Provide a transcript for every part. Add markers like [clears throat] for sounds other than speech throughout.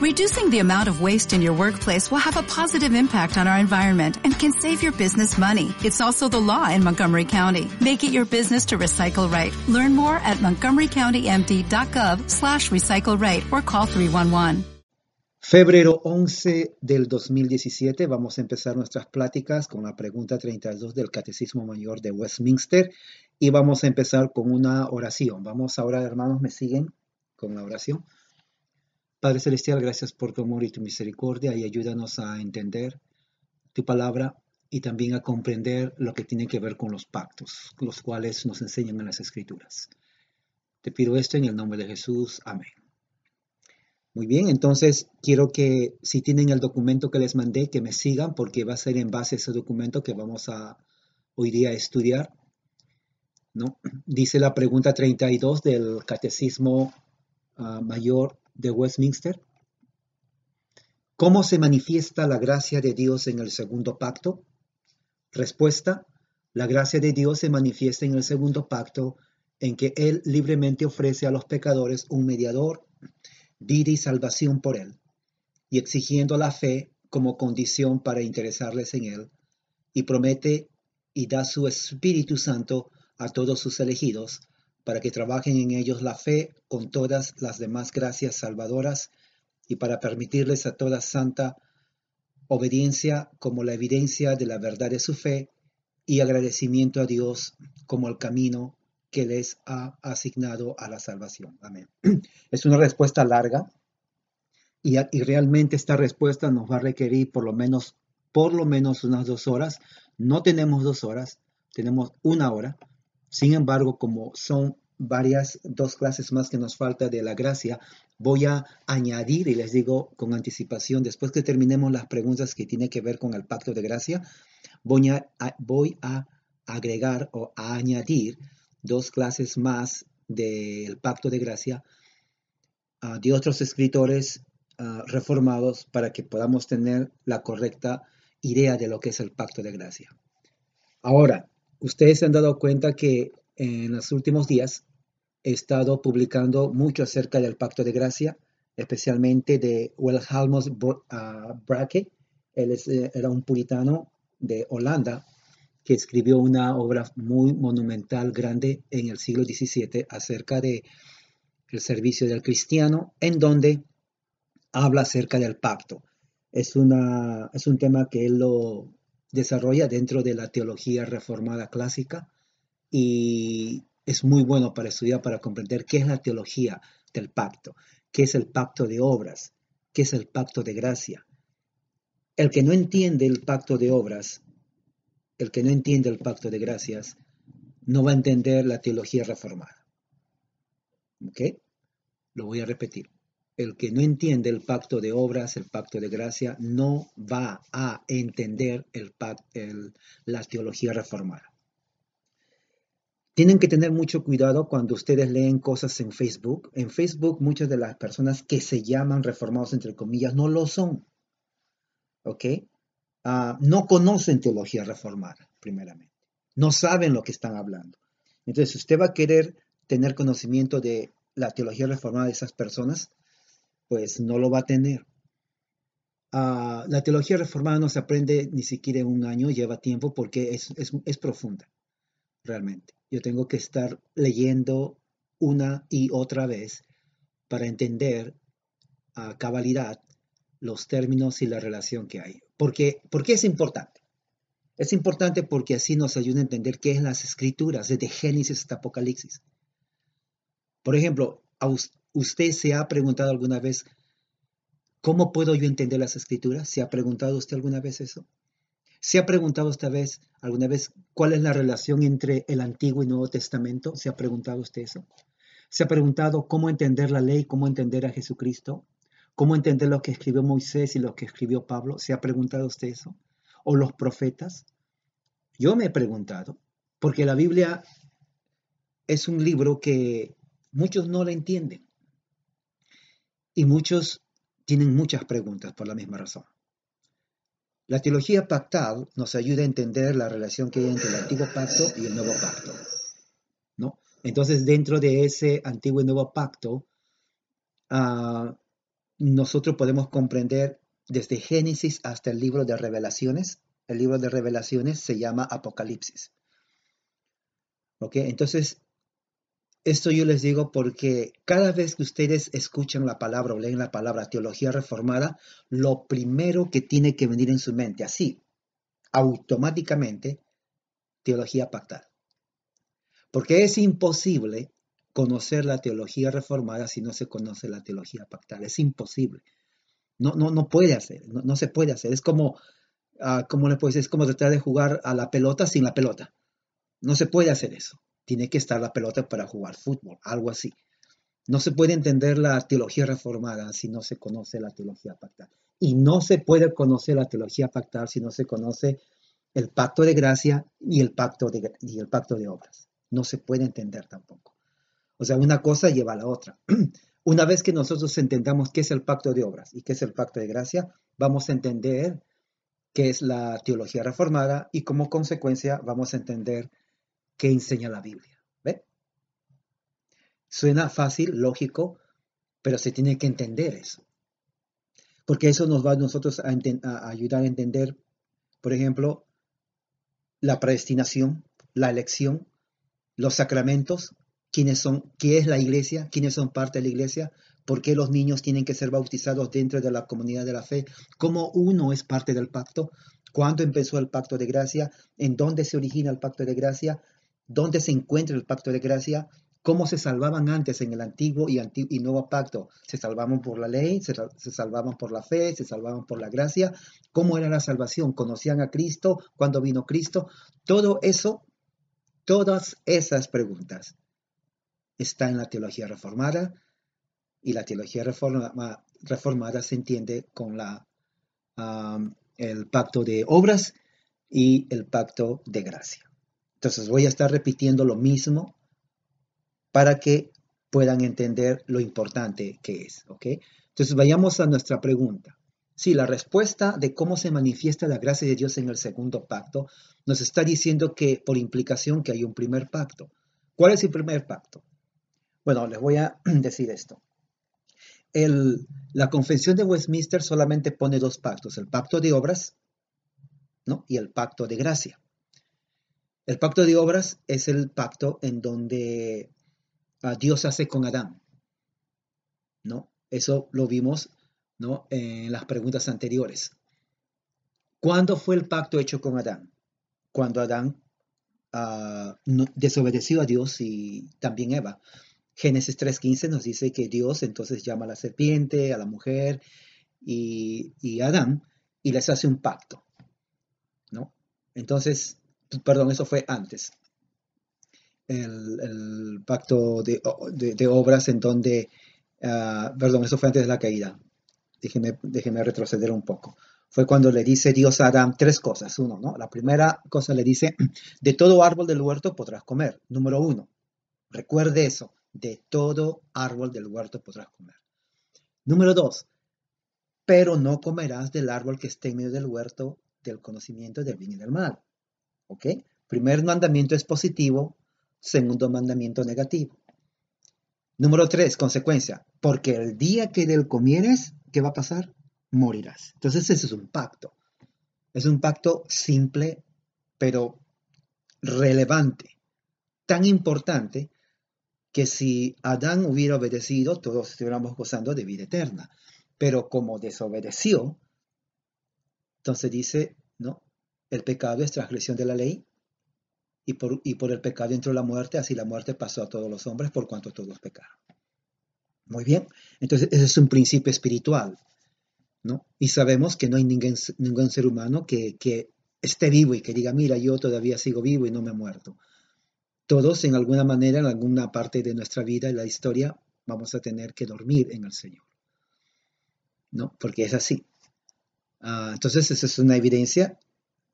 Reducing the amount of waste in your workplace will have a positive impact on our environment and can save your business money. It's also the law in Montgomery County. Make it your business to recycle right. Learn more at montgomerycountymd.gov slash recycle right or call 311. Febrero 11 del 2017 vamos a empezar nuestras pláticas con la pregunta 32 del Catecismo Mayor de Westminster y vamos a empezar con una oración. Vamos ahora, hermanos, me siguen con la oración. Padre Celestial, gracias por tu amor y tu misericordia y ayúdanos a entender tu palabra y también a comprender lo que tiene que ver con los pactos, los cuales nos enseñan en las Escrituras. Te pido esto en el nombre de Jesús. Amén. Muy bien, entonces quiero que si tienen el documento que les mandé, que me sigan porque va a ser en base a ese documento que vamos a hoy día estudiar. ¿no? Dice la pregunta 32 del Catecismo ah, Mayor de Westminster. ¿Cómo se manifiesta la gracia de Dios en el segundo pacto? Respuesta. La gracia de Dios se manifiesta en el segundo pacto en que Él libremente ofrece a los pecadores un mediador vida y salvación por Él, y exigiendo la fe como condición para interesarles en Él, y promete y da su Espíritu Santo a todos sus elegidos, para que trabajen en ellos la fe con todas las demás gracias salvadoras, y para permitirles a toda santa obediencia como la evidencia de la verdad de su fe, y agradecimiento a Dios como el camino que les ha asignado a la salvación. Amén. [clears throat] Es una respuesta larga y, realmente esta respuesta nos va a requerir por lo menos, por lo menos unas dos horas. No tenemos dos horas, tenemos una hora. Sin embargo, como son varias, dos clases más que nos falta de la gracia, voy a añadir, y les digo con anticipación, después que terminemos las preguntas que tienen que ver con el pacto de gracia, voy a, voy a agregar o a añadir dos clases más del Pacto de Gracia uh, de otros escritores ah, reformados para que podamos tener la correcta idea de lo que es el Pacto de Gracia. Ahora, ustedes se han dado cuenta que en los últimos días he estado publicando mucho acerca del Pacto de Gracia, especialmente de Wilhelmus uh, Brake. Él eh, era un puritano de Holanda que escribió una obra muy monumental, grande, en el siglo XVII acerca de servicio del cristiano, en donde habla acerca del pacto. Es, una, es un tema que él lo desarrolla dentro de la teología reformada clásica y es muy bueno para estudiar, para comprender qué es la teología del pacto, qué es el pacto de obras, qué es el pacto de gracia. El que no entiende el pacto de obras el que no entiende el pacto de gracias no va a entender la teología reformada. ¿Ok? Lo voy a repetir. El que no entiende el pacto de obras, el pacto de gracia, no va a entender el, la teología reformada. Tienen que tener mucho cuidado cuando ustedes leen cosas en Facebook. En Facebook muchas de las personas que se llaman reformados, entre comillas, no lo son. ¿Ok? Ah, no conocen teología reformada, primeramente. No saben lo que están hablando. Entonces, usted va a querer tener conocimiento de la teología reformada de esas personas, pues no lo va a tener. Ah, la teología reformada no se aprende ni siquiera en un año, lleva tiempo porque es, profunda, realmente. Yo tengo que estar leyendo una y otra vez para entender a cabalidad los términos y la relación que hay. Porque, ¿Por qué es importante? Es importante porque así nos ayuda a entender qué es las escrituras, desde Génesis hasta Apocalipsis. Por ejemplo, ¿usted se ha preguntado alguna vez, ¿cómo puedo yo entender las escrituras? ¿Se ha preguntado usted alguna vez eso? ¿Se ha preguntado esta vez, alguna vez, cuál es la relación entre el Antiguo y Nuevo Testamento? ¿Se ha preguntado usted eso? ¿Se ha preguntado cómo entender la ley, cómo entender a Jesucristo? ¿Cómo entender lo que escribió Moisés y lo que escribió Pablo? ¿Se ha preguntado usted eso? ¿O los profetas? Yo me he preguntado, porque la Biblia es un libro que muchos no la entienden. Y muchos tienen muchas preguntas por la misma razón. La teología pactal nos ayuda a entender la relación que hay entre el antiguo pacto y el nuevo pacto. ¿no? Entonces, dentro de ese antiguo y nuevo pacto, uh, nosotros podemos comprender desde Génesis hasta el libro de revelaciones. El libro de revelaciones se llama Apocalipsis. ¿Ok? Entonces, esto yo les digo porque cada vez que ustedes escuchan la palabra o leen la palabra teología reformada, lo primero que tiene que venir en su mente, así, automáticamente, teología pactada. Porque es imposible conocer la teología reformada si no se conoce la teología pactada. Es imposible. No, no, no puede hacer, no, se puede hacer. Es como, uh, como le es como tratar de jugar a la pelota sin la pelota. No se puede hacer eso. Tiene que estar la pelota para jugar fútbol, algo así. No se puede entender la teología reformada si no se conoce la teología pactada. Y no se puede conocer la teología pactada si no se conoce el pacto de gracia y el pacto de, y el pacto de obras. No se puede entender tampoco. O sea, una cosa lleva a la otra. [clears throat] Una vez que nosotros entendamos qué es el pacto de obras y qué es el pacto de gracia, vamos a entender qué es la teología reformada y como consecuencia vamos a entender qué enseña la Biblia. ¿Ve? Suena fácil, lógico, pero se tiene que entender eso. Porque eso nos va a nosotros a, a ayudar a entender, por ejemplo, la predestinación, la elección, los sacramentos, quiénes son, qué es la iglesia, quiénes son parte de la iglesia, por qué los niños tienen que ser bautizados dentro de la comunidad de la fe, cómo uno es parte del pacto, cuándo empezó el pacto de gracia, en dónde se origina el pacto de gracia, dónde se encuentra el pacto de gracia, cómo se salvaban antes en el antiguo y, y nuevo pacto. Se salvaban por la ley, se, se, salvaban por la fe, se salvaban por la gracia. ¿Cómo era la salvación? ¿Conocían a Cristo? ¿Cuándo vino Cristo? Todo eso, todas esas preguntas está en la teología reformada y la teología reformada se entiende con la, el pacto de obras y el pacto de gracia. Entonces voy a estar repitiendo lo mismo para que puedan entender lo importante que es. ¿ok? Entonces vayamos a nuestra pregunta. Si la respuesta de cómo se manifiesta la gracia de Dios en el segundo pacto nos está diciendo que por implicación que hay un primer pacto. ¿Cuál es el primer pacto? Bueno, les voy a [clears throat] decir esto. la Confesión de Westminster solamente pone dos pactos, el pacto de obras ¿no? y el pacto de gracia. El pacto de obras es el pacto en donde uh, Dios hace con Adán. ¿no? Eso lo vimos ¿no? en las preguntas anteriores. ¿Cuándo fue el pacto hecho con Adán? Cuando Adán uh, desobedeció a Dios y también Eva. Génesis 3.15 nos dice que Dios entonces llama a la serpiente, a la mujer y, a Adán y les hace un pacto. ¿no? Entonces, perdón, eso fue antes. El, pacto de, obras en donde, ah, perdón, eso fue antes de la caída. Déjeme, déjeme retroceder un poco fue cuando le dice Dios a Adán tres cosas. Uno, ¿no? La primera cosa le dice, [clears throat] de todo árbol del huerto podrás comer. Número uno, recuerde eso de todo árbol del huerto podrás comer. Número dos, pero no comerás del árbol que esté en medio del huerto del conocimiento del bien y del mal. ¿Ok? Primer mandamiento es positivo, segundo mandamiento negativo. Número tres, consecuencia, porque el día que del comieres, ¿qué va a pasar? Morirás. Entonces ese es un pacto. Es un pacto simple, pero relevante, tan importante que si Adán hubiera obedecido, todos estuviéramos gozando de vida eterna. Pero como desobedeció, entonces dice. El pecado es transgresión de la ley y por, y el pecado entró la muerte, así la muerte pasó a todos los hombres por cuanto todos pecaron. Muy bien, entonces ese es un principio espiritual, ¿no? Y sabemos que no hay ningún, ser humano que, que esté vivo y que diga, mira, yo todavía sigo vivo y no me he muerto todos en alguna manera, en alguna parte de nuestra vida, en la historia, vamos a tener que dormir en el Señor. ¿No? Porque es así. Ah, entonces, esa es una evidencia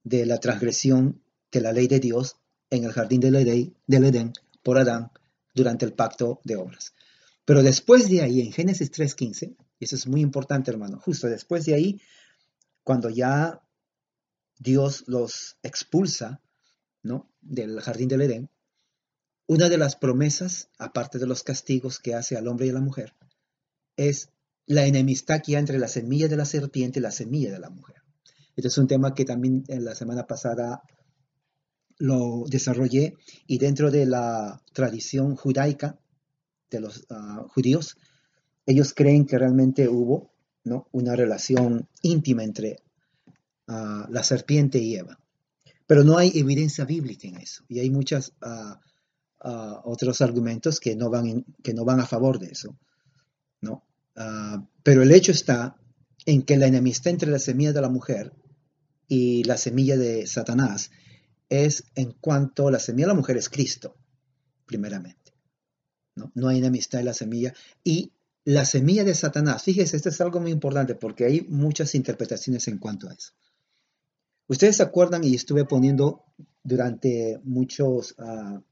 de la transgresión de la ley de Dios en el jardín del Edén, del Edén por Adán durante el pacto de obras. Pero después de ahí, en Génesis 3.15, y eso es muy importante, hermano, justo después de ahí, cuando ya Dios los expulsa ¿no? del jardín del Edén, una de las promesas, aparte de los castigos que hace al hombre y a la mujer, es la enemistad que hay entre la semilla de la serpiente y la semilla de la mujer. Este es un tema que también en la semana pasada lo desarrollé y dentro de la tradición judaica de los ah, judíos, ellos creen que realmente hubo ¿no? una relación íntima entre ah, la serpiente y Eva. Pero no hay evidencia bíblica en eso y hay muchos ah, otros argumentos que no, van que no van a favor de eso. ¿no? pero el hecho está en que la enemistad entre la semilla de la mujer y la semilla de Satanás es en cuanto la semilla de la mujer es Cristo, primeramente. No, no hay enemistad en la semilla. Y la semilla de Satanás, fíjese, esto es algo muy importante porque hay muchas interpretaciones en cuanto a eso. Ustedes se acuerdan y estuve poniendo durante muchos ah,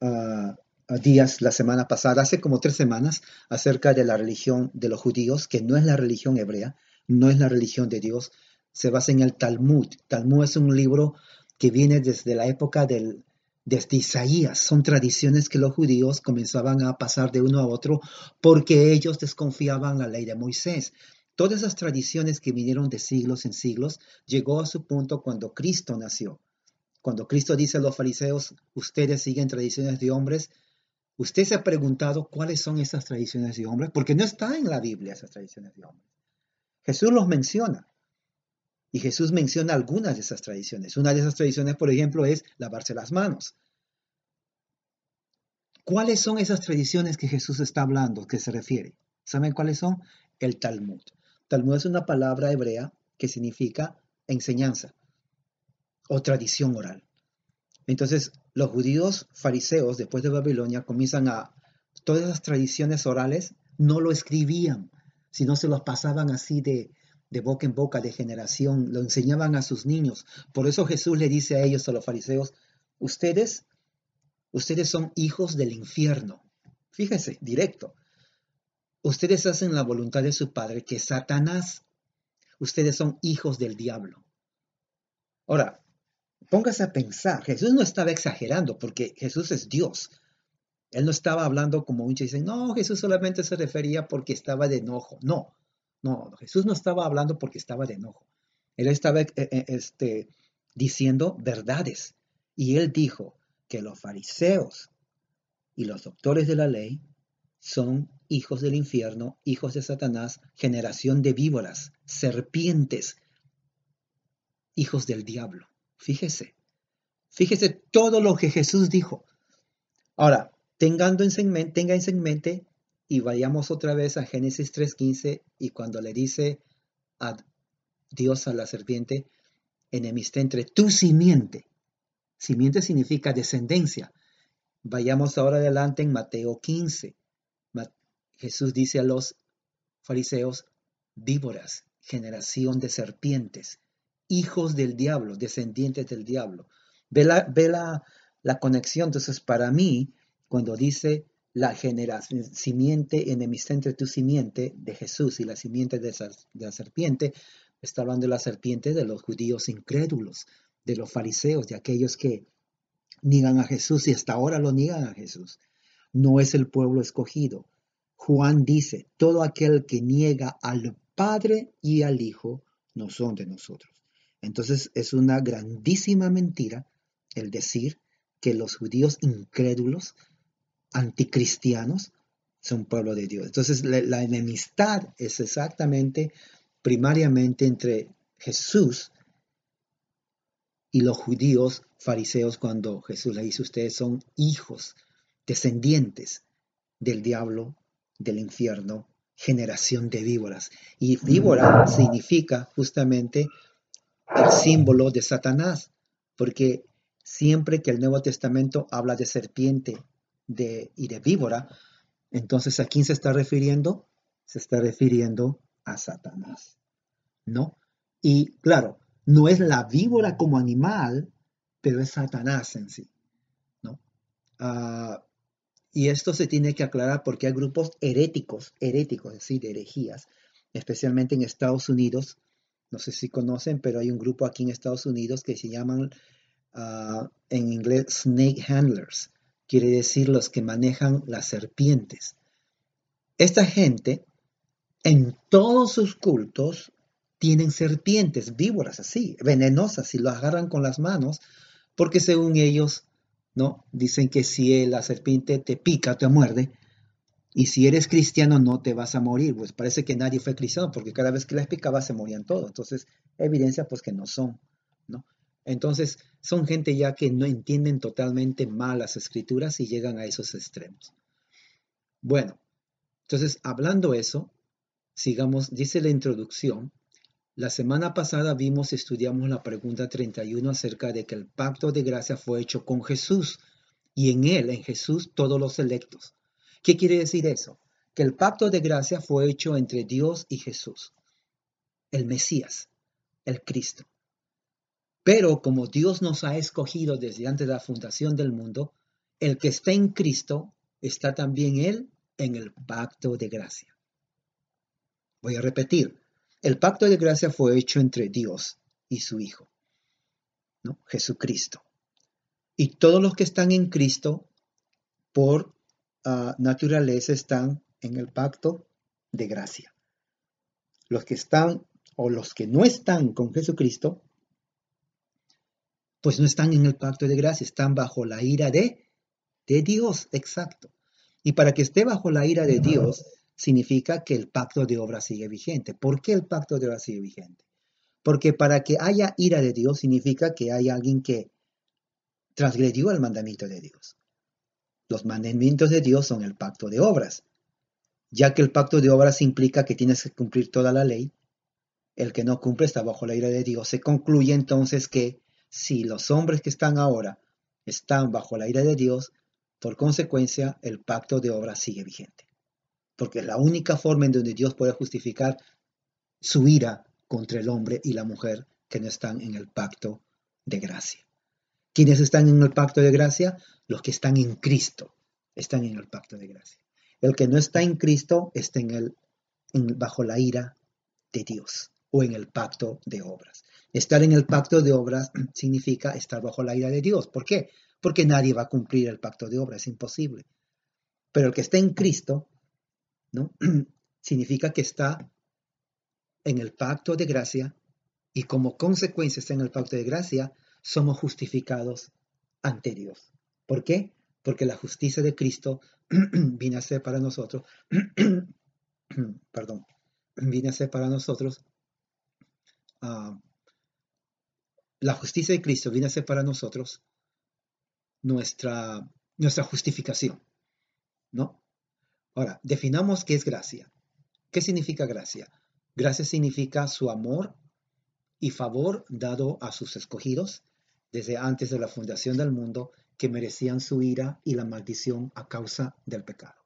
ah, días la semana pasada, hace como tres semanas, acerca de la religión de los judíos, que no es la religión hebrea, no es la religión de Dios, se basa en el Talmud. Talmud es un libro que viene desde la época del, desde Isaías. Son tradiciones que los judíos comenzaban a pasar de uno a otro porque ellos desconfiaban la ley de Moisés. Todas esas tradiciones que vinieron de siglos en siglos llegó a su punto cuando Cristo nació. Cuando Cristo dice a los fariseos, ustedes siguen tradiciones de hombres, usted se ha preguntado cuáles son esas tradiciones de hombres, porque no está en la Biblia esas tradiciones de hombres. Jesús los menciona. Y Jesús menciona algunas de esas tradiciones. Una de esas tradiciones, por ejemplo, es lavarse las manos. ¿Cuáles son esas tradiciones que Jesús está hablando, que se refiere? ¿Saben cuáles son? El Talmud. Talmud es una palabra hebrea que significa enseñanza o tradición oral. Entonces, los judíos fariseos, después de Babilonia, comienzan a... Todas esas tradiciones orales no lo escribían, sino se los pasaban así de, boca en boca, de generación, lo enseñaban a sus niños. Por eso Jesús le dice a ellos, a los fariseos, ustedes, ustedes son hijos del infierno. Fíjense, directo. Ustedes hacen la voluntad de su padre, que es Satanás. Ustedes son hijos del diablo. Ahora, póngase a pensar, Jesús no estaba exagerando porque Jesús es Dios. Él no estaba hablando como muchos dicen, no, Jesús solamente se refería porque estaba de enojo. No, no, Jesús no estaba hablando porque estaba de enojo. Él estaba eh, eh, este, diciendo verdades. Y él dijo que los fariseos y los doctores de la ley son hijos del infierno, hijos de Satanás, generación de víboras, serpientes, hijos del diablo. Fíjese, fíjese todo lo que Jesús dijo. Ahora, tengando en, tenga en mente y vayamos otra vez a Génesis 3.15 y cuando le dice a Dios a la serpiente, enemistad entre tu simiente. Simiente significa descendencia. Vayamos ahora adelante en Mateo 15. Jesús dice a los fariseos, víboras, generación de serpientes, hijos del diablo, descendientes del diablo. Ve la, ve la, la conexión. Entonces, para mí, cuando dice la generación, simiente, enemistad entre tu simiente de Jesús y la simiente de, la serpiente, está hablando de la serpiente de los judíos incrédulos, de los fariseos, de aquellos que niegan a Jesús y hasta ahora lo niegan a Jesús. No es el pueblo escogido. Juan dice, todo aquel que niega al Padre y al Hijo no son de nosotros. Entonces es una grandísima mentira el decir que los judíos incrédulos anticristianos son pueblo de Dios. Entonces la, enemistad es exactamente, primariamente entre Jesús y los judíos fariseos cuando Jesús le dice ustedes son hijos, descendientes del diablo, del infierno, generación de víboras. Y víbora significa justamente el símbolo de Satanás, porque siempre que el Nuevo Testamento habla de serpiente de, y de víbora, entonces ¿a quién se está refiriendo? Se está refiriendo a Satanás, ¿no? Y claro, no es la víbora como animal, pero es Satanás en sí, ¿no? Ah, y esto se tiene que aclarar porque hay grupos heréticos, heréticos, es decir, de herejías, especialmente en Estados Unidos. No sé si conocen, pero hay un grupo aquí en Estados Unidos que se llaman ah, en inglés snake handlers quiere decir los que manejan las serpientes. esta gente en todos sus cultos tienen serpientes, víboras así, venenosas, y lo agarran con las manos, porque según ellos, ¿no? Dicen que si la serpiente te pica, te muerde, y si eres cristiano no te vas a morir. Pues parece que nadie fue cristiano, porque cada vez que les picaba se morían todos. Entonces, evidencia pues que no son, ¿no? Entonces, son gente ya que no entienden totalmente mal las escrituras y llegan a esos extremos. Bueno, entonces, hablando eso, sigamos, dice la introducción, la semana pasada vimos, estudiamos la pregunta 31 acerca de que el pacto de gracia fue hecho con Jesús y en él, en Jesús, todos los electos. ¿Qué quiere decir eso? Que el pacto de gracia fue hecho entre Dios y Jesús, el Mesías, el Cristo. Pero como Dios nos ha escogido desde antes de la fundación del mundo, el que está en Cristo está también Él en el pacto de gracia. Voy a repetir, el pacto de gracia fue hecho entre Dios y su Hijo, ¿no? Jesucristo. Y todos los que están en Cristo, por uh, naturaleza, están en el pacto de gracia. Los que están o los que no están con Jesucristo pues no están en el pacto de gracia, están bajo la ira de, de Dios, exacto. Y para que esté bajo la ira de Dios, significa que el pacto de obra sigue vigente. ¿Por qué el pacto de obra sigue vigente? Porque para que haya ira de Dios significa que hay alguien que transgredió el mandamiento de Dios. Los mandamientos de Dios son el pacto de obras. Ya que el pacto de obras implica que tienes que cumplir toda la ley, el que no cumple está bajo la ira de Dios. Se concluye entonces que si los hombres que están ahora están bajo la ira de Dios, por consecuencia el pacto de obra sigue vigente. Porque es la única forma en donde Dios puede justificar su ira contra el hombre y la mujer que no están en el pacto de gracia. ¿Quiénes están en el pacto de gracia? Los que están en Cristo están en el pacto de gracia. El que no está en Cristo está bajo la ira de Dios o en el pacto de obras. Estar en el pacto de obras [clears throat] significa estar bajo la ira de Dios. ¿Por qué? Porque nadie va a cumplir el pacto de obras, es imposible. Pero el que está en Cristo, ¿no? [clears throat] significa que está en el pacto de gracia y como consecuencia está en el pacto de gracia, somos justificados ante Dios. ¿Por qué? Porque la justicia de Cristo [clears throat] viene a ser para nosotros, perdón, viene a ser para nosotros uh, la justicia de Cristo viene a ser para nosotros nuestra, nuestra justificación, ¿no? Ahora, definamos qué es gracia. ¿Qué significa gracia? Gracia significa su amor y favor dado a sus escogidos desde antes de la fundación del mundo que merecían su ira y la maldición a causa del pecado.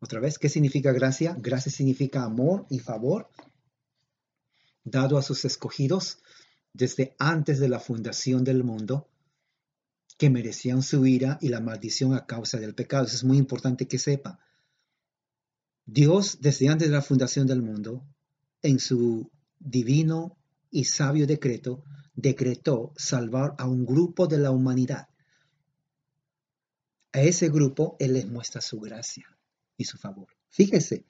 Otra vez, ¿qué significa gracia? Gracia significa amor y favor dado a sus escogidos desde antes de la fundación del mundo, que merecían su ira y la maldición a causa del pecado. Eso es muy importante que sepa. Dios, desde antes de la fundación del mundo, en su divino y sabio decreto, decretó salvar a un grupo de la humanidad. A ese grupo Él les muestra su gracia y su favor. Fíjese,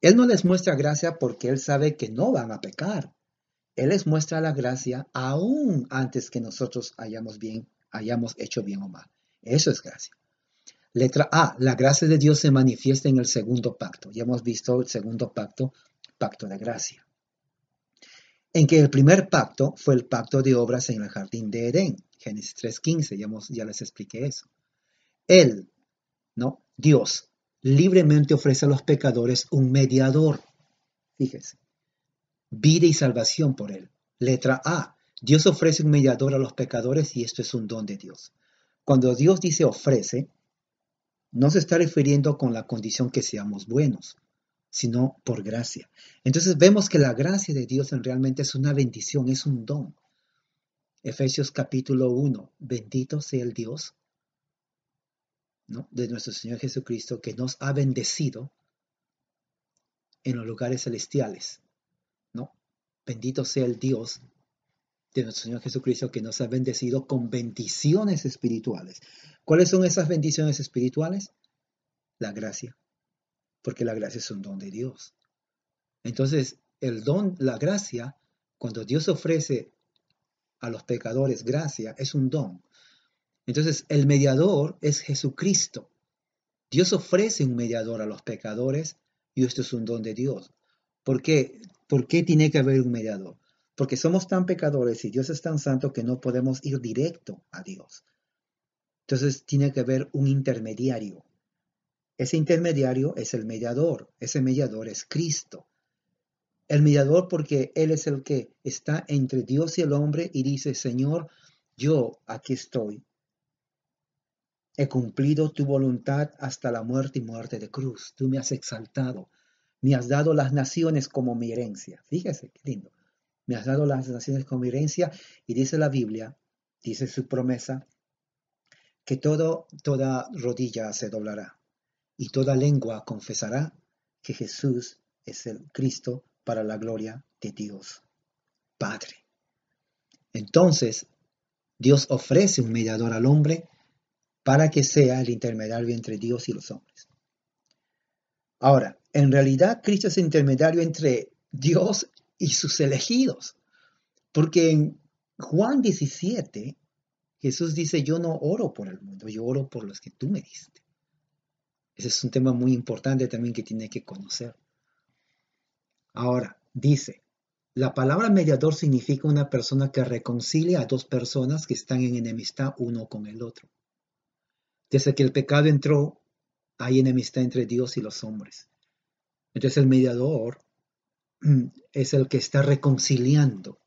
él no les muestra gracia porque Él sabe que no van a pecar. Él les muestra la gracia aún antes que nosotros hayamos, bien, hayamos hecho bien o mal. Eso es gracia. Letra A. La gracia de Dios se manifiesta en el segundo pacto. Ya hemos visto el segundo pacto, pacto de gracia. En que el primer pacto fue el pacto de obras en el jardín de Edén. Génesis 3.15, ya, ya les expliqué eso. Él, ¿no? Dios, libremente ofrece a los pecadores un mediador. Fíjese, vida y salvación por él. Letra A, Dios ofrece un mediador a los pecadores y esto es un don de Dios. Cuando Dios dice ofrece, no se está refiriendo con la condición que seamos buenos, sino por gracia. Entonces vemos que la gracia de Dios en realmente es una bendición, es un don. Efesios capítulo 1, bendito sea el Dios de nuestro Señor Jesucristo que nos ha bendecido en los lugares celestiales. ¿no? Bendito sea el Dios de nuestro Señor Jesucristo que nos ha bendecido con bendiciones espirituales. ¿Cuáles son esas bendiciones espirituales? La gracia, porque la gracia es un don de Dios. Entonces, el don, la gracia, cuando Dios ofrece a los pecadores gracia, es un don. Entonces, el mediador es Jesucristo. Dios ofrece un mediador a los pecadores y esto es un don de Dios. ¿Por qué? ¿Por qué tiene que haber un mediador? Porque somos tan pecadores y Dios es tan santo que no podemos ir directo a Dios. Entonces tiene que haber un intermediario. Ese intermediario es el mediador. Ese mediador es Cristo. El mediador porque Él es el que está entre Dios y el hombre y dice, Señor, yo aquí estoy. He cumplido tu voluntad hasta la muerte y muerte de cruz. Tú me has exaltado. Me has dado las naciones como mi herencia. Fíjese, qué lindo. Me has dado las naciones como mi herencia y dice la Biblia, dice su promesa, que todo, toda rodilla se doblará y toda lengua confesará que Jesús es el Cristo para la gloria de Dios Padre. Entonces, Dios ofrece un mediador al hombre para que sea el intermediario entre Dios y los hombres. Ahora, en realidad Cristo es intermediario entre Dios y sus elegidos, porque en Juan 17 Jesús dice, yo no oro por el mundo, yo oro por los que tú me diste. Ese es un tema muy importante también que tiene que conocer. Ahora, dice, la palabra mediador significa una persona que reconcilia a dos personas que están en enemistad uno con el otro. Desde que el pecado entró, hay enemistad entre Dios y los hombres. Entonces el mediador es el que está reconciliando,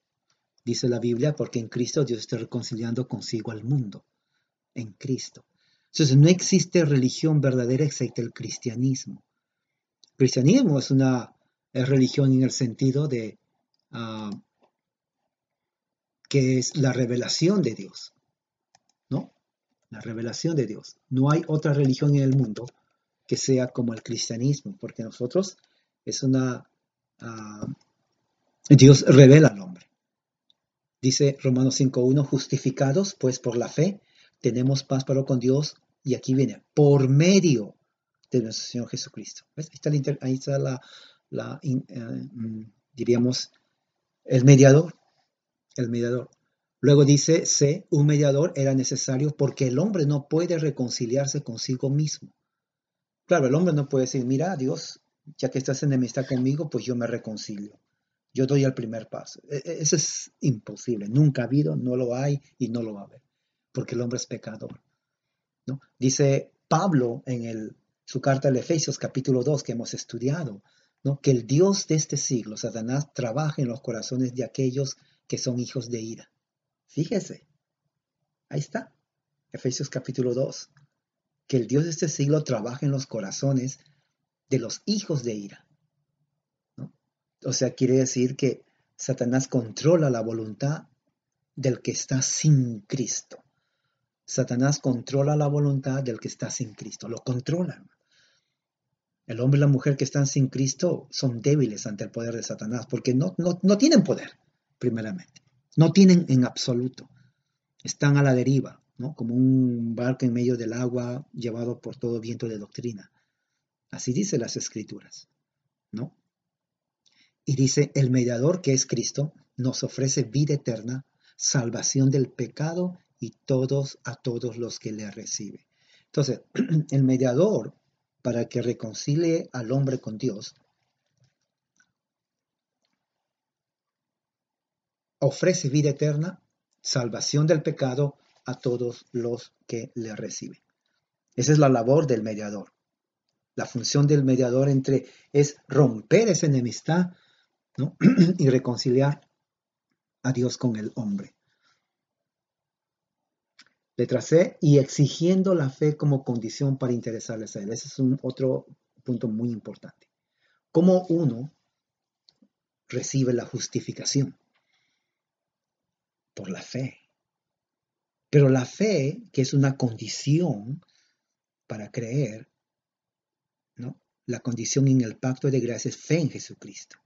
dice la Biblia, porque en Cristo Dios está reconciliando consigo al mundo, en Cristo. Entonces no existe religión verdadera excepto el cristianismo. El cristianismo es una religión en el sentido de ah, que es la revelación de Dios. La revelación de Dios. No hay otra religión en el mundo que sea como el cristianismo, porque nosotros es una... Ah, Dios revela al hombre. Dice Romanos 5.1, justificados pues por la fe, tenemos paz para con Dios, y aquí viene, por medio de nuestro Señor Jesucristo. ahí está la, la, eh, mm, diríamos, el mediador, el mediador. Luego dice C, un mediador era necesario porque el hombre no puede reconciliarse consigo mismo. Claro, el hombre no puede decir, mira, Dios, ya que estás en enemistad conmigo, pues yo me reconcilio. Yo doy el primer paso. E, e, eso es imposible. Nunca ha habido, no lo hay y no lo va a haber. Porque el hombre es pecador. ¿no? Dice Pablo en el, su carta al Efesios capítulo 2 que hemos estudiado que el Dios de este siglo, Satanás, trabaje en los corazones de aquellos que son hijos de ira. Fíjese, ahí está, Efesios capítulo 2, que el Dios de este siglo trabaje en los corazones de los hijos de ira. O sea, quiere decir que Satanás controla la voluntad del que está sin Cristo. Satanás controla la voluntad del que está sin Cristo, lo controla. El hombre y la mujer que están sin Cristo son débiles ante el poder de Satanás porque no, no, tienen poder, primeramente. No tienen en absoluto. Están a la deriva, ¿no? como un barco en medio del agua llevado por todo viento de doctrina. Así dice las escrituras. ¿no? Y dice, el mediador que es Cristo nos ofrece vida eterna, salvación del pecado y todos a todos los que le reciben. Entonces, [clears throat] el mediador para que reconcilie al hombre con Dios, ofrece vida eterna, salvación del pecado a todos los que le reciben. Esa es la labor del mediador. La función del mediador entre es romper esa enemistad [clears throat] y reconciliar a Dios con el hombre. Letra C, y exigiendo la fe como condición para interesarles a él. Ese es un otro punto muy importante. ¿Cómo uno recibe la justificación? Por la fe. Pero la fe, que es una condición para creer, ¿no? La condición en el pacto de gracia es fe en Jesucristo.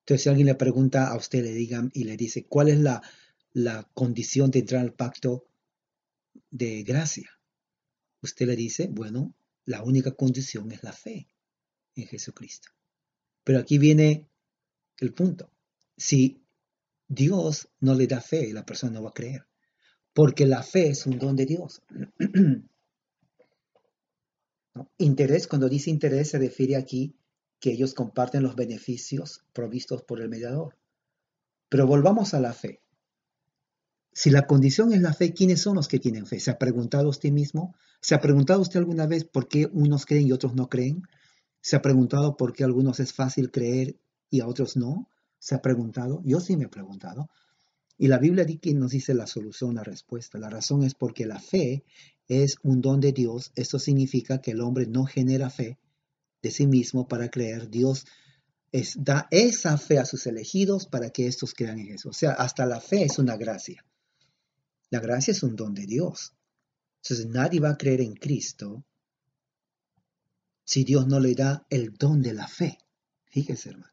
Entonces, si alguien le pregunta a usted, le digan y le dice, ¿cuál es la la condición de entrar al pacto de gracia. Usted le dice, bueno, la única condición es la fe en Jesucristo. Pero aquí viene el punto. Si Dios no le da fe, la persona no va a creer. Porque la fe es un don de Dios. [clears throat] Interés, cuando dice interés, se refiere aquí que ellos comparten los beneficios provistos por el mediador. Pero volvamos a la fe. Si la condición es la fe, ¿quiénes son los que tienen fe? ¿Se ha preguntado usted mismo? ¿Se ha preguntado usted alguna vez por qué unos creen y otros no creen? ¿Se ha preguntado por qué a algunos es fácil creer y a otros no? ¿Se ha preguntado? Yo sí me he preguntado. Y la Biblia nos dice la solución, la respuesta. La razón es porque la fe es un don de Dios. Esto significa que el hombre no genera fe de sí mismo para creer. Dios da esa fe a sus elegidos para que estos crean en eso. O sea, hasta la fe es una gracia. La gracia es un don de Dios. Entonces nadie va a creer en Cristo si Dios no le da el don de la fe. Fíjese, hermano.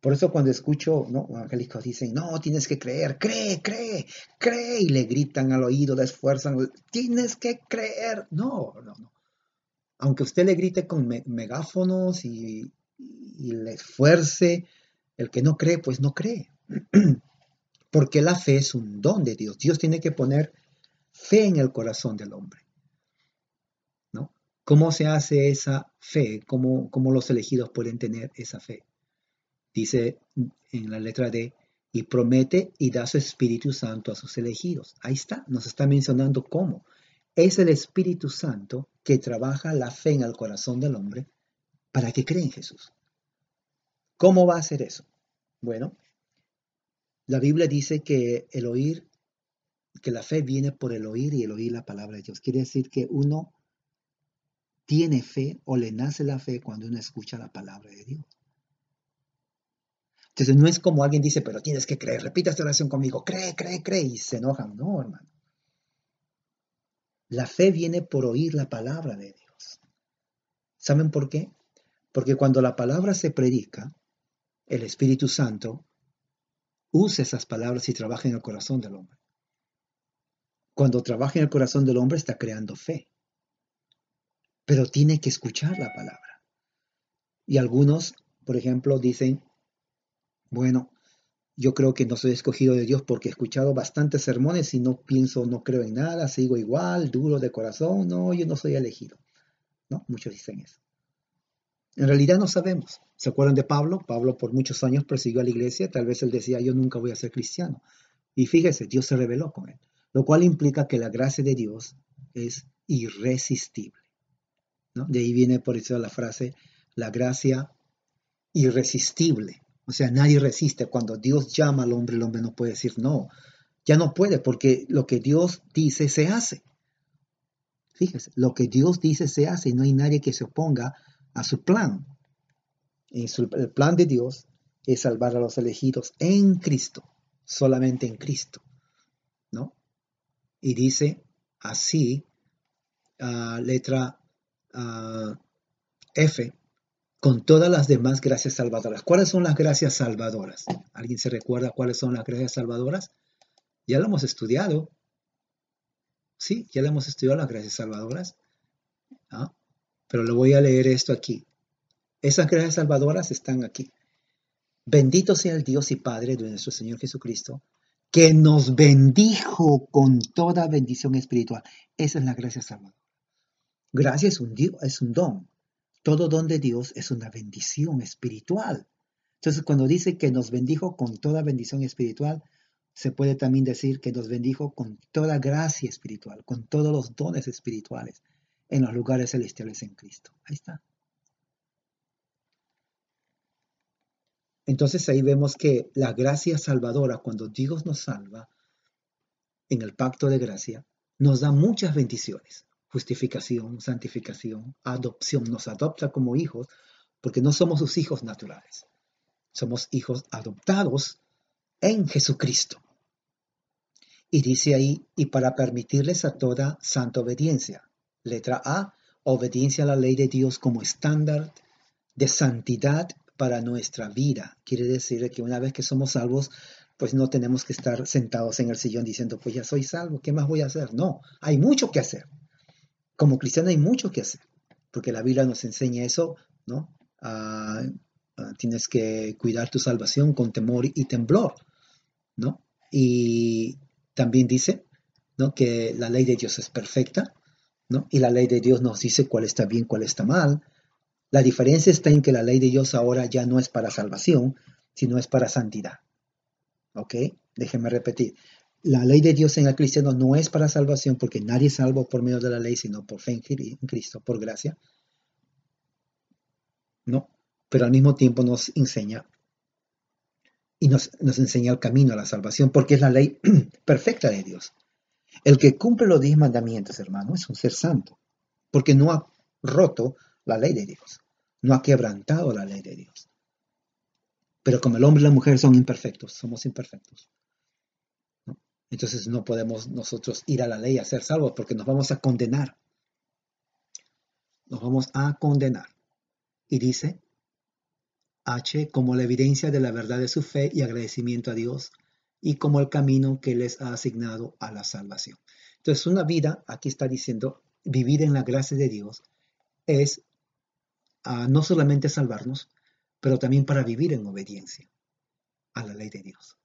Por eso cuando escucho, ¿no? Evangélicos dicen, no, tienes que creer, cree, cree, cree, y le gritan al oído, le esfuerzan, tienes que creer. No, no, no. Aunque usted le grite con megáfonos y, le esfuerce, el que no cree, pues no cree. [clears throat] Porque la fe es un don de Dios. Dios tiene que poner fe en el corazón del hombre. ¿no? ¿Cómo se hace esa fe? ¿Cómo, ¿Cómo los elegidos pueden tener esa fe? Dice en la letra D, y promete y da su Espíritu Santo a sus elegidos. Ahí está, nos está mencionando cómo. Es el Espíritu Santo que trabaja la fe en el corazón del hombre para que cree en Jesús. ¿Cómo va a hacer eso? Bueno, la Biblia dice que el oír, que la fe viene por el oír y el oír la palabra de Dios. Quiere decir que uno tiene fe o le nace la fe cuando uno escucha la palabra de Dios. Entonces no es como alguien dice, pero tienes que creer, repita esta oración conmigo, cree, cree, cree, y se enojan. No, hermano. La fe viene por oír la palabra de Dios. ¿Saben por qué? Porque cuando la palabra se predica, el Espíritu Santo usa esas palabras y trabaja en el corazón del hombre. Cuando trabaja en el corazón del hombre está creando fe. Pero tiene que escuchar la palabra. Y algunos, por ejemplo, dicen, bueno, yo creo que no soy escogido de Dios porque he escuchado bastantes sermones y no pienso, no creo en nada, sigo igual, duro de corazón, no, yo no soy elegido. ¿No? Muchos dicen eso. En realidad no sabemos. ¿Se acuerdan de Pablo? Pablo por muchos años persiguió a la iglesia, tal vez él decía, yo nunca voy a ser cristiano. Y fíjese, Dios se reveló con él, lo cual implica que la gracia de Dios es irresistible. De ahí viene por eso la frase, la gracia irresistible. O sea, nadie resiste. Cuando Dios llama al hombre, el hombre no puede decir no. Ya no puede porque lo que Dios dice se hace. Fíjese, lo que Dios dice se hace y no hay nadie que se oponga a su plan. el plan de Dios es salvar a los elegidos en Cristo, solamente en Cristo. ¿no? Y dice así, uh, letra uh, F, con todas las demás gracias salvadoras. ¿Cuáles son las gracias salvadoras? ¿Alguien se recuerda cuáles son las gracias salvadoras? Ya lo hemos estudiado. Sí, ya lo hemos estudiado las gracias salvadoras. ¿Ah? Pero le voy a leer esto aquí. Esas gracias salvadoras están aquí. Bendito sea el Dios y Padre de nuestro Señor Jesucristo, que nos bendijo con toda bendición espiritual. Esa es la gracia salvadora. Gracia es un, es un don. Todo don de Dios es una bendición espiritual. Entonces, cuando dice que nos bendijo con toda bendición espiritual, se puede también decir que nos bendijo con toda gracia espiritual, con todos los dones espirituales en los lugares celestiales en Cristo. Ahí está. Entonces ahí vemos que la gracia salvadora, cuando Dios nos salva en el pacto de gracia, nos da muchas bendiciones justificación, santificación, adopción. Nos adopta como hijos porque no somos sus hijos naturales. Somos hijos adoptados en Jesucristo. Y dice ahí, y para permitirles a toda santa obediencia. Letra A, obediencia a la ley de Dios como estándar de santidad para nuestra vida. Quiere decir que una vez que somos salvos, pues no tenemos que estar sentados en el sillón diciendo, pues ya soy salvo, ¿qué más voy a hacer? No, hay mucho que hacer. Como cristiano hay mucho que hacer, porque la Biblia nos enseña eso, ¿no? Ah, ah, tienes que cuidar tu salvación con temor y temblor, ¿no? Y también dice, ¿no? Que la ley de Dios es perfecta, ¿no? Y la ley de Dios nos dice cuál está bien, cuál está mal. La diferencia está en que la ley de Dios ahora ya no es para salvación, sino es para santidad. ¿Ok? Déjenme repetir. La ley de Dios en el cristiano no es para salvación porque nadie es salvo por medio de la ley, sino por fe en Cristo, por gracia. No, pero al mismo tiempo nos enseña y nos, nos enseña el camino a la salvación porque es la ley [clears throat] perfecta de Dios. El que cumple los diez mandamientos, hermano, es un ser santo, porque no ha roto la ley de Dios, no ha quebrantado la ley de Dios. Pero como el hombre y la mujer son imperfectos, somos imperfectos. Entonces no podemos nosotros ir a la ley a ser salvos porque nos vamos a condenar. Nos vamos a condenar. Y dice H como la evidencia de la verdad de su fe y agradecimiento a Dios y como el camino que les ha asignado a la salvación. Entonces una vida, aquí está diciendo, vivir en la gracia de Dios es ah, no solamente salvarnos, pero también para vivir en obediencia a la ley de Dios.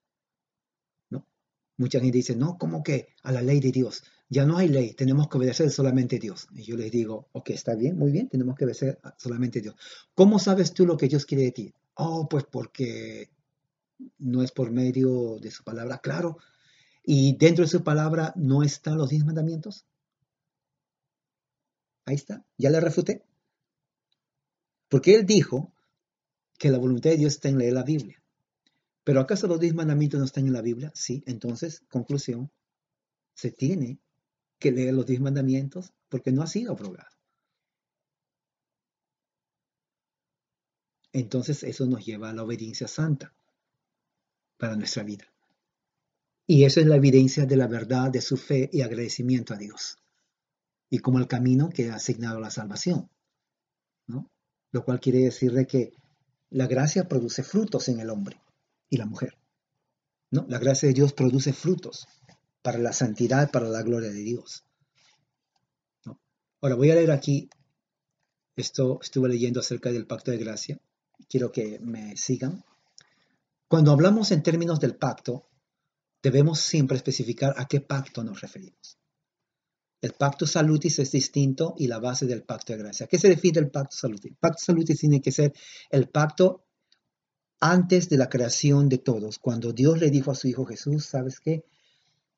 Mucha gente dice, no, ¿cómo que a la ley de Dios? Ya no hay ley, tenemos que obedecer solamente a Dios. Y yo les digo, ok, está bien, muy bien, tenemos que obedecer solamente a Dios. ¿Cómo sabes tú lo que Dios quiere de ti? Oh, pues porque no es por medio de su palabra, claro. Y dentro de su palabra no están los diez mandamientos. Ahí está, ya le refuté. Porque él dijo que la voluntad de Dios está en leer la Biblia. Pero ¿acaso los diez mandamientos no están en la Biblia? Sí, entonces, conclusión, se tiene que leer los diez mandamientos porque no ha sido aprobado. Entonces eso nos lleva a la obediencia santa para nuestra vida. Y eso es la evidencia de la verdad de su fe y agradecimiento a Dios. Y como el camino que ha asignado la salvación. ¿no? Lo cual quiere decir que la gracia produce frutos en el hombre y la mujer. ¿no? La gracia de Dios produce frutos para la santidad, para la gloria de Dios. Ahora voy a leer aquí, esto estuve leyendo acerca del pacto de gracia, quiero que me sigan. Cuando hablamos en términos del pacto, debemos siempre especificar a qué pacto nos referimos. El pacto salutis es distinto y la base del pacto de gracia. ¿Qué se define el pacto salutis? El pacto salutis tiene que ser el pacto antes de la creación de todos, cuando Dios le dijo a su Hijo Jesús, ¿sabes qué?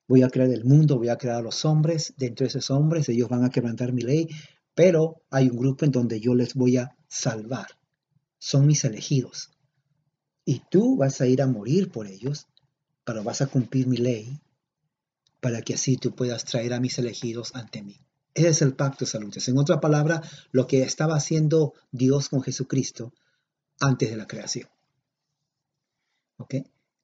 Voy a crear el mundo, voy a crear a los hombres, dentro de esos hombres ellos van a quebrantar mi ley, pero hay un grupo en donde yo les voy a salvar. Son mis elegidos. Y tú vas a ir a morir por ellos, pero vas a cumplir mi ley, para que así tú puedas traer a mis elegidos ante mí. Ese es el pacto de salud. En otra palabra, lo que estaba haciendo Dios con Jesucristo antes de la creación.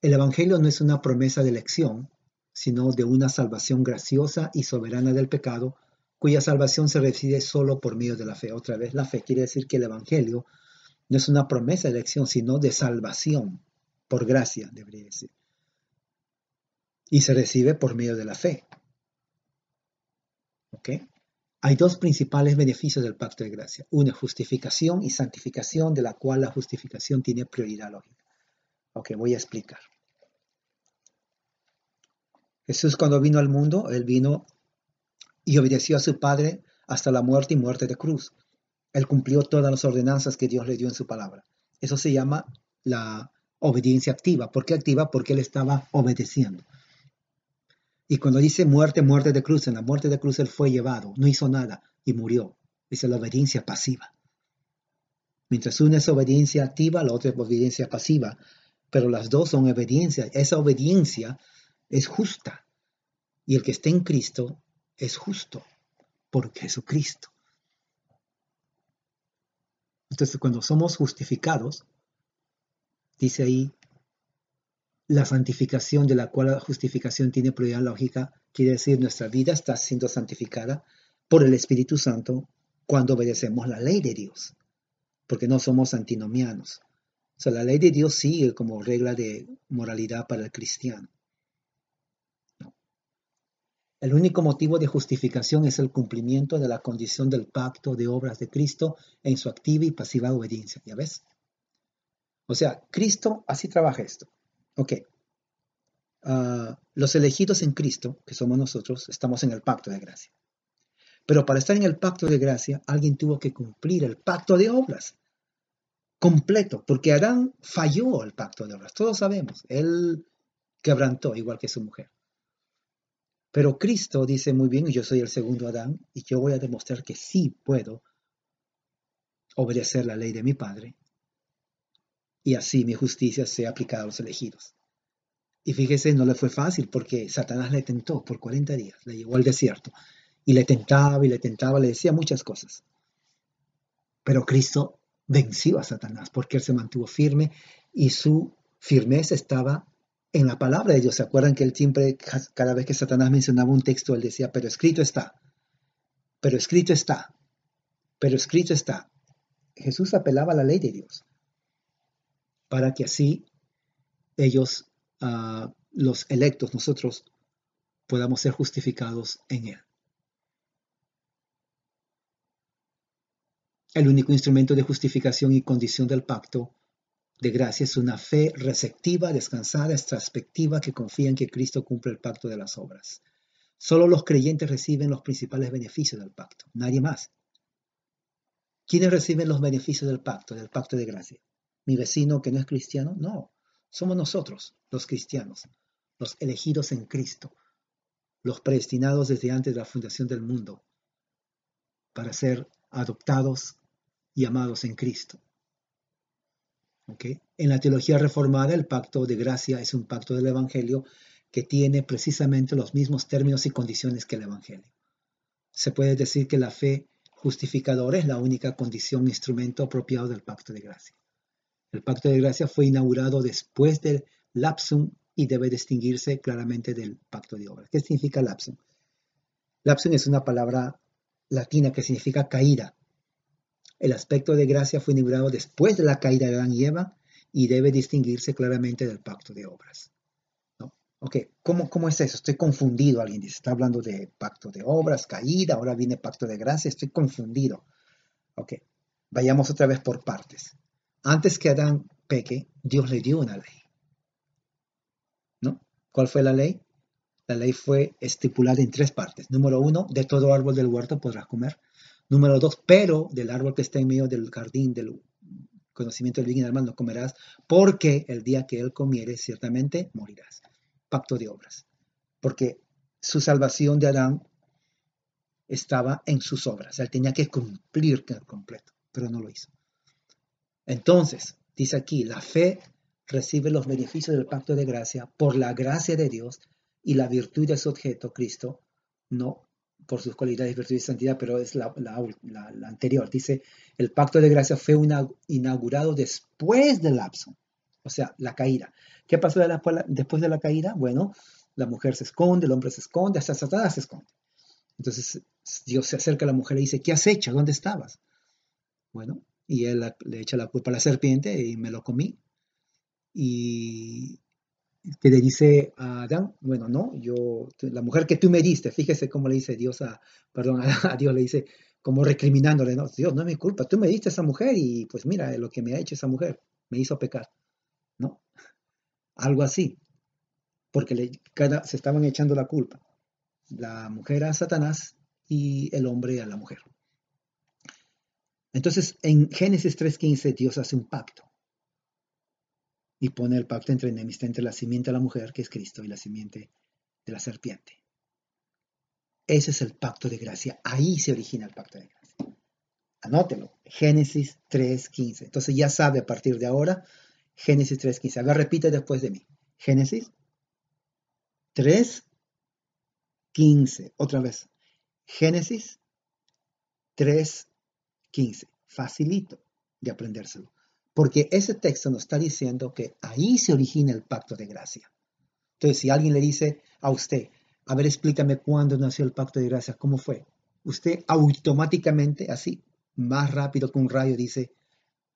El Evangelio no es una promesa de elección, sino de una salvación graciosa y soberana del pecado, cuya salvación se recibe solo por medio de la fe. Otra vez, la fe quiere decir que el Evangelio no es una promesa de elección, sino de salvación, por gracia, debería decir. Y se recibe por medio de la fe. Hay dos principales beneficios del pacto de gracia. Una, justificación y santificación, de la cual la justificación tiene prioridad lógica. Ok, voy a explicar. Jesús cuando vino al mundo, él vino y obedeció a su Padre hasta la muerte y muerte de cruz. Él cumplió todas las ordenanzas que Dios le dio en su palabra. Eso se llama la obediencia activa. ¿Por qué activa? Porque él estaba obedeciendo. Y cuando dice muerte, muerte de cruz, en la muerte de cruz él fue llevado, no hizo nada y murió. Dice la obediencia pasiva. Mientras una es obediencia activa, la otra es obediencia pasiva pero las dos son obediencia. Esa obediencia es justa. Y el que está en Cristo es justo por Jesucristo. Entonces, cuando somos justificados, dice ahí, la santificación de la cual la justificación tiene prioridad lógica, quiere decir nuestra vida está siendo santificada por el Espíritu Santo cuando obedecemos la ley de Dios, porque no somos antinomianos O sea, la ley de Dios sigue como regla de moralidad para el cristiano. El único motivo de justificación es el cumplimiento de la condición del pacto de obras de Cristo en su activa y pasiva obediencia. ¿Ya ves? O sea, Cristo así trabaja esto. Ok. Ah, los elegidos en Cristo, que somos nosotros, estamos en el pacto de gracia. Pero para estar en el pacto de gracia, alguien tuvo que cumplir el pacto de obras completo, porque Adán falló el pacto de obras. Todos sabemos, él quebrantó igual que su mujer. Pero Cristo dice muy bien, yo soy el segundo Adán y yo voy a demostrar que sí puedo obedecer la ley de mi Padre y así mi justicia sea aplicada a los elegidos. Y fíjese, no le fue fácil porque Satanás le tentó por 40 días, le llevó al desierto y le tentaba y le tentaba, le decía muchas cosas. Pero Cristo venció a Satanás porque él se mantuvo firme y su firmeza estaba en la palabra de Dios. ¿Se acuerdan que él siempre, cada vez que Satanás mencionaba un texto, él decía, pero escrito está, pero escrito está, pero escrito está? Jesús apelaba a la ley de Dios para que así ellos, ah, los electos, nosotros, podamos ser justificados en Él. El único instrumento de justificación y condición del pacto de gracia es una fe receptiva, descansada, extraspectiva, que confía en que Cristo cumple el pacto de las obras. Solo los creyentes reciben los principales beneficios del pacto, nadie más. ¿Quiénes reciben los beneficios del pacto, del pacto de gracia? ¿Mi vecino que no es cristiano? No, somos nosotros, los cristianos, los elegidos en Cristo, los predestinados desde antes de la fundación del mundo, para ser adoptados y amados en Cristo. En la teología reformada, el pacto de gracia es un pacto del Evangelio que tiene precisamente los mismos términos y condiciones que el Evangelio. Se puede decir que la fe justificadora es la única condición, instrumento apropiado del pacto de gracia. El pacto de gracia fue inaugurado después del lapsum y debe distinguirse claramente del pacto de obras. ¿Qué significa lapsum? Lapsum es una palabra latina que significa caída, el aspecto de gracia fue inaugurado después de la caída de Adán y Eva y debe distinguirse claramente del pacto de obras. ¿no? Ok, ¿Cómo, ¿cómo es eso? Estoy confundido. Alguien dice, está hablando de pacto de obras, caída, ahora viene pacto de gracia, estoy confundido. Ok, vayamos otra vez por partes. Antes que Adán peque, Dios le dio una ley. ¿No? ¿Cuál fue la ley? La ley fue estipulada en tres partes. Número uno, de todo árbol del huerto podrás comer. Número dos, pero del árbol que está en medio del jardín del conocimiento del bien y del mal no comerás, porque el día que él comiere ciertamente morirás. Pacto de obras. Porque su salvación de Adán estaba en sus obras. Él tenía que cumplir completo, pero no lo hizo. Entonces, dice aquí, la fe recibe los beneficios del pacto de gracia por la gracia de Dios y la virtud de su objeto, Cristo, no por sus cualidades, virtud y santidad, pero es la, anterior. Dice, el pacto de gracia fue inaugurado después del lapso, o sea, la caída. ¿Qué pasó después de la caída? Bueno, la mujer se esconde, el hombre se esconde, hasta Satanás se esconde. Entonces Dios se acerca a la mujer y dice, ¿qué has hecho? ¿Dónde estabas? Bueno, y él le echa la culpa a la serpiente y me lo comí. Y que le dice a Adán, bueno, no, yo, la mujer que tú me diste, fíjese cómo le dice Dios a, perdón, a, Dios le dice, como recriminándole, no, Dios, no es mi culpa, tú me diste a esa mujer y pues mira lo que me ha hecho esa mujer, me hizo pecar, ¿no? Algo así, porque le, cada, se estaban echando la culpa, la mujer a Satanás y el hombre a la mujer. Entonces, en Génesis 3.15 Dios hace un pacto y pone el pacto entre enemistad entre la simiente de la mujer, que es Cristo, y la simiente de la serpiente. Ese es el pacto de gracia. Ahí se origina el pacto de gracia. Anótelo. Génesis 3.15. Entonces ya sabe a partir de ahora, Génesis 3.15. A ver, repite después de mí. Génesis 3.15. Otra vez. Génesis 3.15. Facilito de aprendérselo. Porque ese texto nos está diciendo que ahí se origina el pacto de gracia. Entonces, si alguien le dice a usted, a ver, explícame cuándo nació el pacto de gracia, ¿cómo fue? Usted automáticamente, así, más rápido que un rayo, dice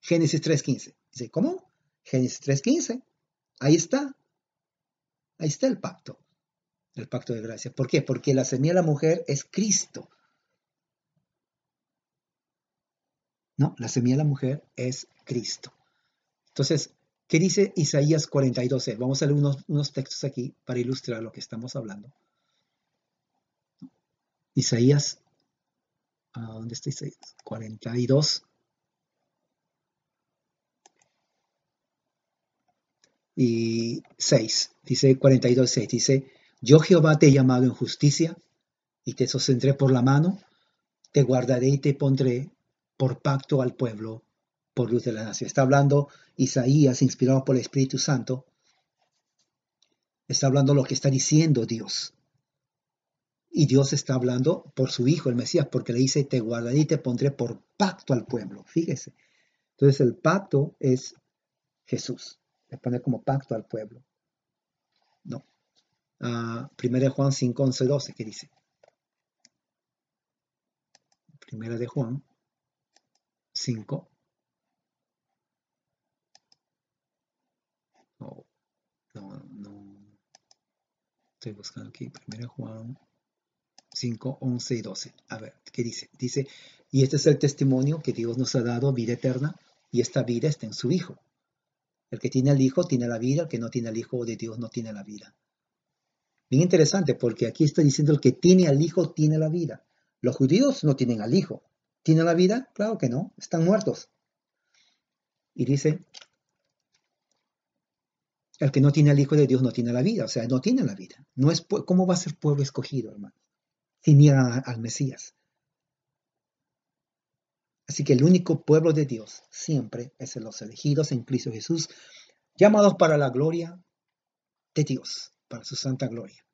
Génesis 3.15. Dice, ¿cómo? Génesis 3.15. Ahí está. Ahí está el pacto. El pacto de gracia. ¿Por qué? Porque la semilla de la mujer es Cristo. No, la semilla de la mujer es Cristo. Entonces, ¿qué dice Isaías 42? Vamos a leer unos, unos textos aquí para ilustrar lo que estamos hablando. Isaías, ¿dónde está Isaías? 42. Y 6, dice 42, 6, dice, yo Jehová te he llamado en justicia y te sostendré por la mano, te guardaré y te pondré por pacto al pueblo, por luz de la nación. Está hablando Isaías, inspirado por el Espíritu Santo. Está hablando lo que está diciendo Dios. Y Dios está hablando por su Hijo, el Mesías, porque le dice, te guardaré y te pondré por pacto al pueblo. Fíjese. Entonces el pacto es Jesús. Le pone como pacto al pueblo. No. Uh, primera de Juan 5, 11, 12, ¿qué dice? Primera de Juan 5. No, no, no. Estoy buscando aquí. Primera Juan 5, 11 y 12. A ver, ¿qué dice? Dice, y este es el testimonio que Dios nos ha dado, vida eterna, y esta vida está en su Hijo. El que tiene al Hijo tiene la vida, el que no tiene al Hijo de Dios no tiene la vida. Bien interesante, porque aquí está diciendo el que tiene al Hijo tiene la vida. Los judíos no tienen al Hijo, ¿Tiene la vida? Claro que no, están muertos. Y dice, el que no tiene al Hijo de Dios no tiene la vida, o sea, no tiene la vida. No es, ¿Cómo va a ser pueblo escogido, hermano? Sin ir al Mesías. Así que el único pueblo de Dios siempre es el los elegidos en Cristo Jesús, llamados para la gloria de Dios, para su santa gloria.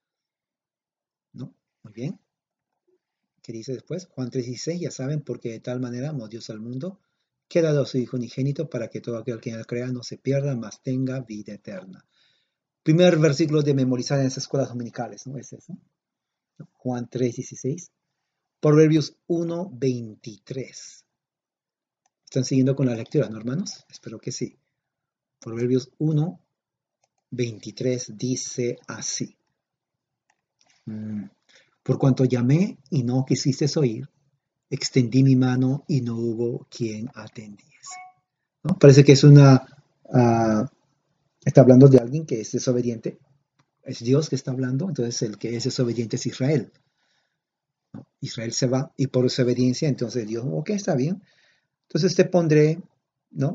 ¿No? Muy bien que dice después, Juan 3:16, ya saben, porque de tal manera amó Dios al mundo, que ha dado a su Hijo unigénito para que todo aquel que en él crea no se pierda, mas tenga vida eterna. Primer versículo de memorizar en las escuelas dominicales, ¿no? Es eso. Juan 3:16. Proverbios 1:23. ¿Están siguiendo con la lectura, no, hermanos? Espero que sí. Proverbios 1:23 dice así. Mm. Por cuanto llamé y no quisiste oír, extendí mi mano y no hubo quien atendiese. Parece que es una... Ah, está hablando de alguien que es desobediente. Es Dios que está hablando, entonces el que es desobediente es Israel. Israel se va y por desobediencia, entonces Dios, ok, está bien. Entonces te pondré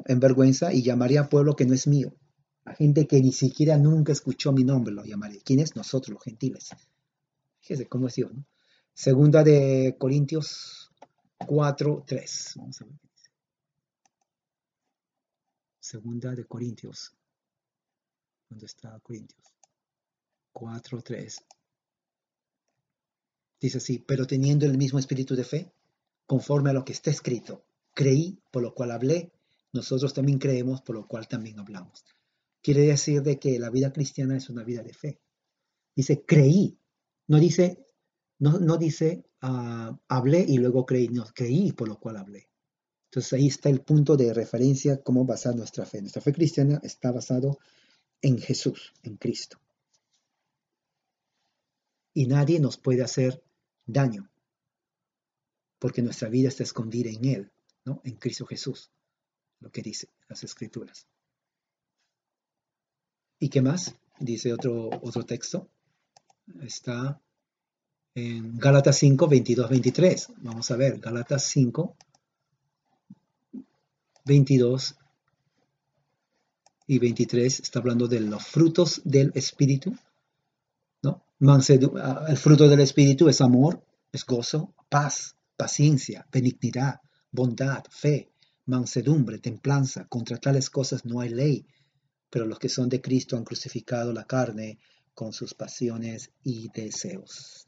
en vergüenza y llamaré a pueblo que no es mío. A gente que ni siquiera nunca escuchó mi nombre lo llamaré. ¿Quién es? Nosotros, los gentiles. Fíjese cómo es Dios, Segunda de Corintios 4, 3. Vamos a ver. Segunda de Corintios. ¿Dónde está Corintios? 4, 3. Dice así, pero teniendo el mismo espíritu de fe, conforme a lo que está escrito, creí, por lo cual hablé, nosotros también creemos, por lo cual también hablamos. Quiere decir de que la vida cristiana es una vida de fe. Dice, creí, no dice, no, dice, ah, hablé y luego creí, no, creí por lo cual hablé. Entonces ahí está el punto de referencia cómo basar nuestra fe. Nuestra fe cristiana está basado en Jesús, en Cristo. Y nadie nos puede hacer daño, porque nuestra vida está escondida en Él, ¿no? en Cristo Jesús, lo que dice las Escrituras. ¿Y qué más? Dice otro, otro texto está en Gálatas 5, 22, 23. Vamos a ver, Gálatas 5, 22 y 23 está hablando de los frutos del Espíritu. ¿no? Ah, el fruto del Espíritu es amor, es gozo, paz, paciencia, benignidad, bondad, fe, mansedumbre, templanza. Contra tales cosas no hay ley, pero los que son de Cristo han crucificado la carne con sus pasiones y deseos.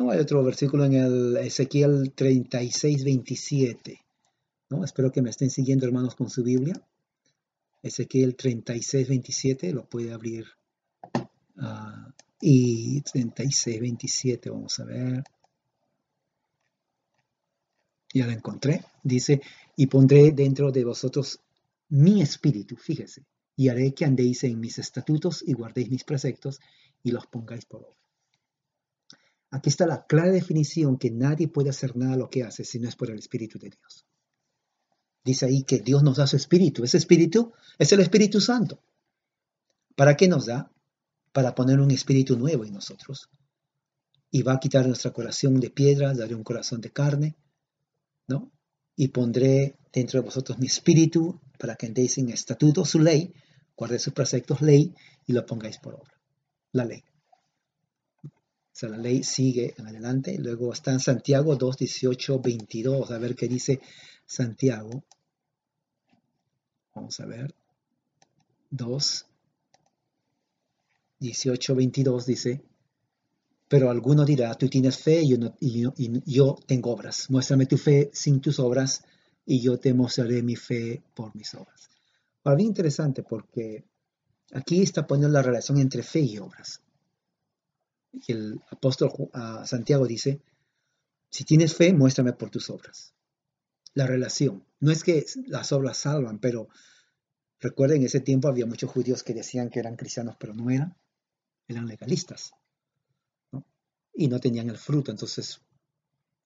No, hay otro versículo en el Ezequiel 36, 27. ¿no? Espero que me estén siguiendo, hermanos, con su Biblia. Ezequiel 36, 27, lo puede abrir. Uh, y 36, 27, vamos a ver. Ya lo encontré. Dice, y pondré dentro de vosotros mi espíritu, fíjese, y haré que andéis en mis estatutos y guardéis mis preceptos y los pongáis por obra. Aquí está la clara definición que nadie puede hacer nada lo que hace si no es por el Espíritu de Dios. Dice ahí que Dios nos da su Espíritu. Ese Espíritu es el Espíritu Santo. ¿Para qué nos da? Para poner un Espíritu nuevo en nosotros. Y va a quitar nuestra corazón de piedra, daré un corazón de carne, ¿no? Y pondré dentro de vosotros mi Espíritu para que andéis en estatuto, su ley, guardéis sus preceptos, ley, y lo pongáis por obra. La ley. O sea, la ley sigue en adelante. Luego está en Santiago 2, 18, 22. A ver qué dice Santiago. Vamos a ver. 2, 18, 22 dice, pero alguno dirá, tú tienes fe y yo, y yo, tengo obras. Muéstrame tu fe sin tus obras y yo te mostraré mi fe por mis obras. Ahora, bien interesante porque aquí está poniendo la relación entre fe y obras y el apóstol Santiago dice, si tienes fe, muéstrame por tus obras. La relación. No es que las obras salvan, pero recuerden, en ese tiempo había muchos judíos que decían que eran cristianos, pero no eran. Eran legalistas. Y no tenían el fruto. Entonces,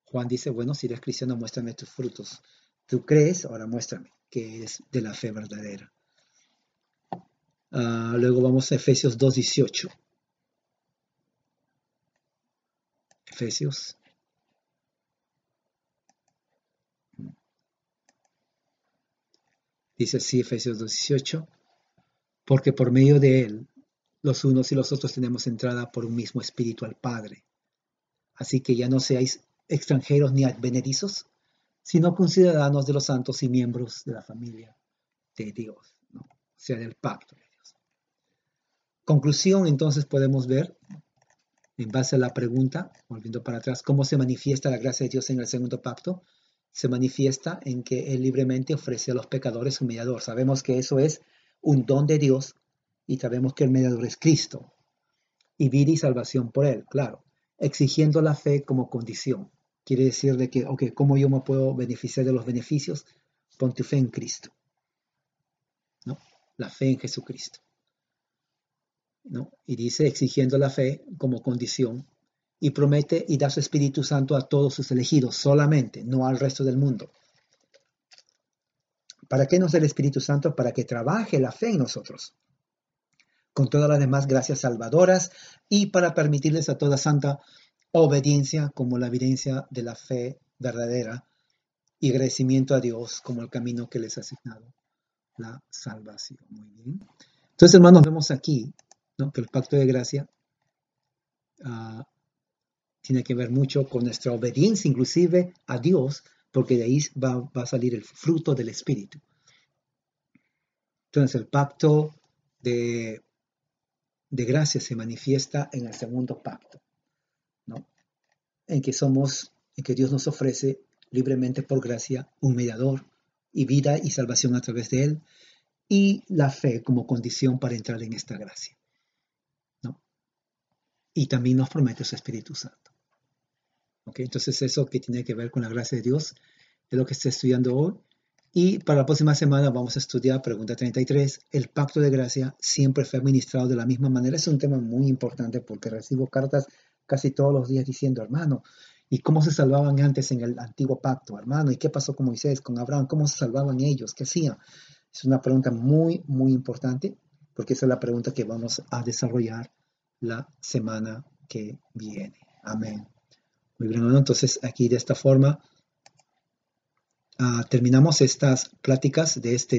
Juan dice, bueno, si eres cristiano, muéstrame tus frutos. Tú crees, ahora muéstrame que eres de la fe verdadera. Ah, luego vamos a Efesios 2.18. Efesios. Dice así Efesios 2.18, porque por medio de él los unos y los otros tenemos entrada por un mismo espíritu al Padre. Así que ya no seáis extranjeros ni advenedizos, sino conciudadanos de los santos y miembros de la familia de Dios, o sea, del pacto de Dios. Conclusión, entonces podemos ver en base a la pregunta, volviendo para atrás, ¿cómo se manifiesta la gracia de Dios en el segundo pacto? Se manifiesta en que Él libremente ofrece a los pecadores un mediador. Sabemos que eso es un don de Dios y sabemos que el mediador es Cristo. Y vida y salvación por Él, claro, exigiendo la fe como condición. Quiere decir de que, ok, ¿cómo yo me puedo beneficiar de los beneficios? Pon tu fe en Cristo. ¿No? La fe en Jesucristo. Y dice exigiendo la fe como condición y promete y da su Espíritu Santo a todos sus elegidos solamente, no al resto del mundo. ¿Para qué nos da el Espíritu Santo? Para que trabaje la fe en nosotros, con todas las demás gracias salvadoras y para permitirles a toda santa obediencia como la evidencia de la fe verdadera y agradecimiento a Dios como el camino que les ha asignado la salvación. Muy bien. Entonces, hermanos, vemos aquí que el pacto de gracia ah, tiene que ver mucho con nuestra obediencia inclusive a Dios, porque de ahí va, a salir el fruto del Espíritu. Entonces el pacto de, de gracia se manifiesta en el segundo pacto. En que somos, en que Dios nos ofrece libremente por gracia un mediador y vida y salvación a través de él, y la fe como condición para entrar en esta gracia y también nos promete su Espíritu Santo. ¿Ok? Entonces eso que tiene que ver con la gracia de Dios es lo que estoy estudiando hoy. Y para la próxima semana vamos a estudiar pregunta 33. El pacto de gracia siempre fue administrado de la misma manera. Es un tema muy importante porque recibo cartas casi todos los días diciendo, hermano, ¿y cómo se salvaban antes en el antiguo pacto, hermano? ¿Y qué pasó con Moisés, con Abraham? ¿Cómo se salvaban ellos? ¿Qué hacían? Es una pregunta muy, muy importante porque esa es la pregunta que vamos a desarrollar la semana que viene. Amén. Muy bien, entonces aquí de esta forma ah, terminamos estas pláticas de este día.